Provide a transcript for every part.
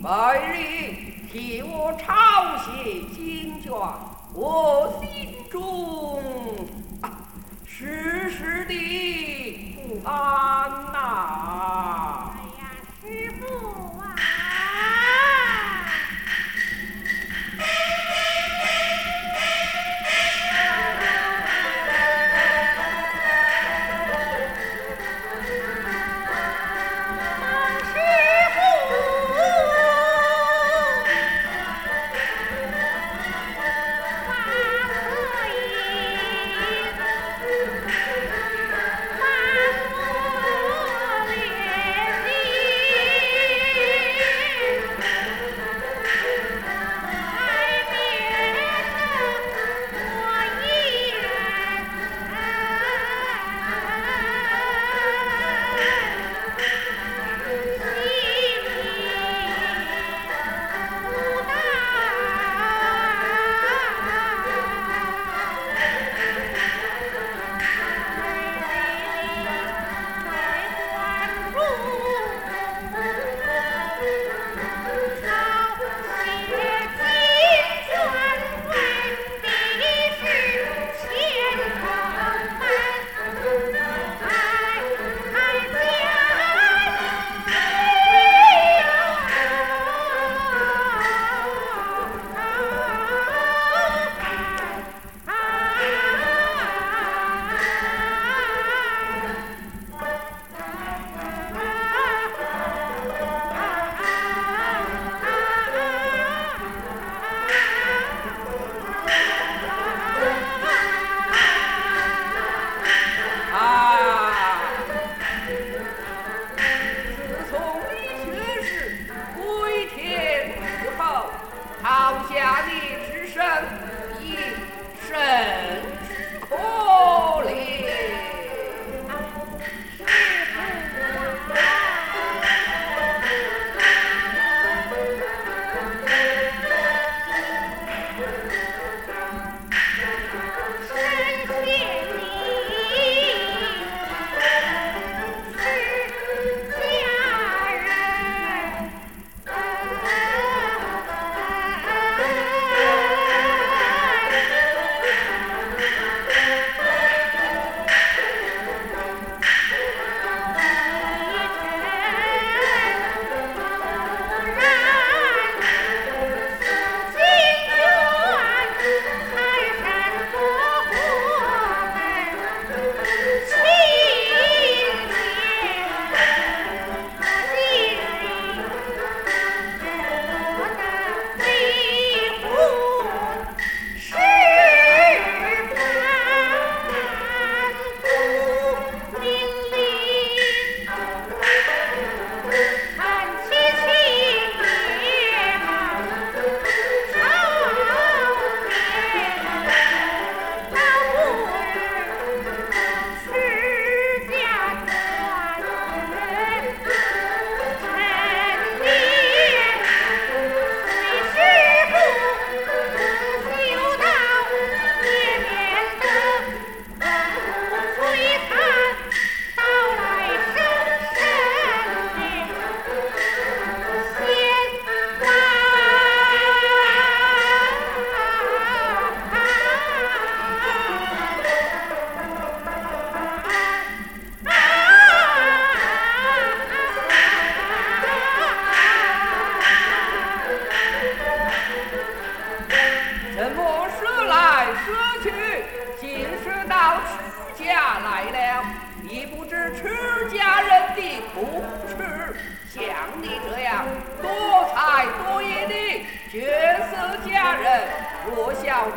每日替我抄写经卷，我心中时时的不安呐。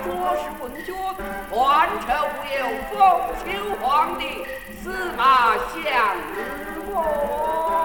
卓氏文君还承有封，清皇帝司马相如。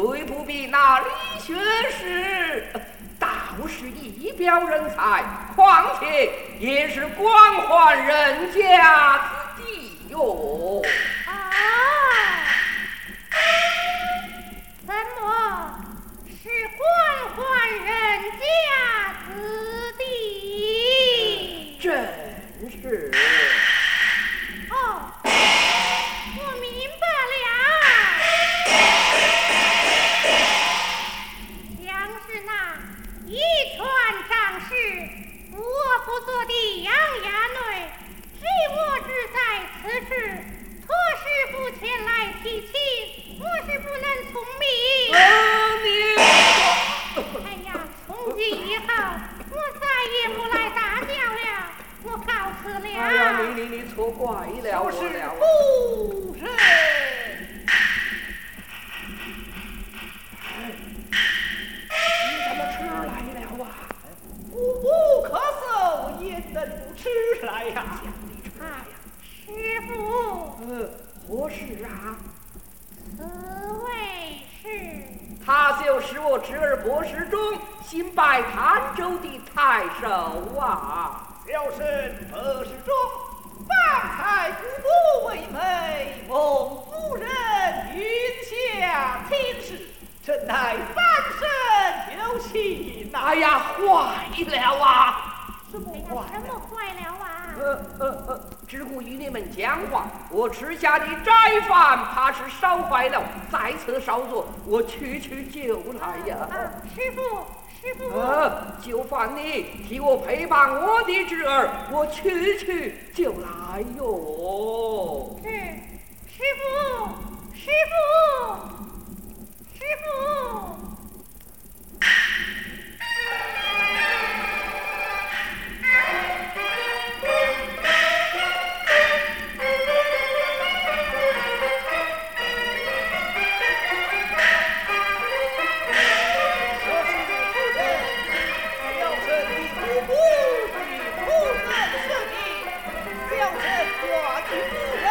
虽不比那李学士，倒是一表人才，况且也是官宦人家子弟哟。你你你错怪了我就是了。夫人，你怎么迟来了啊？无不可受，焉能不迟来呀？啊，师傅，嗯，何事啊？此位是他就是我侄儿博士中新拜潭州的太守啊。小生何事中？方才姑姑为媒，蒙夫人云下请示，真乃三生有情呐！哎呀，坏了啊！什么哎呀，话什么坏了啊？呃呃呃，只顾与你们讲话，我吃下的斋饭怕是烧坏了，在此稍坐，我去去就来呀。啊，师傅，师傅，呃，就烦你替我陪伴我的侄儿，我去去就来哟。是师傅，师傅，命，小生挂记夫人即为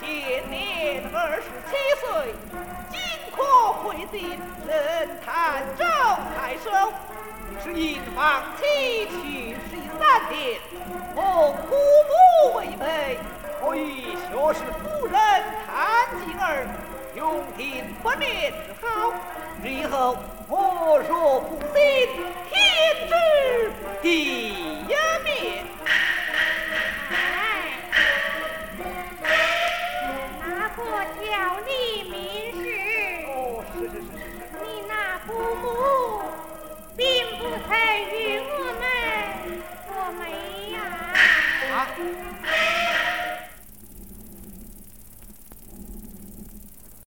前年二十七岁，金科会进，任探州太守。是因放弃去世三年，奉姑母为媒，可与学士夫人谭静儿，永定不念之好。日后我若不信，天知地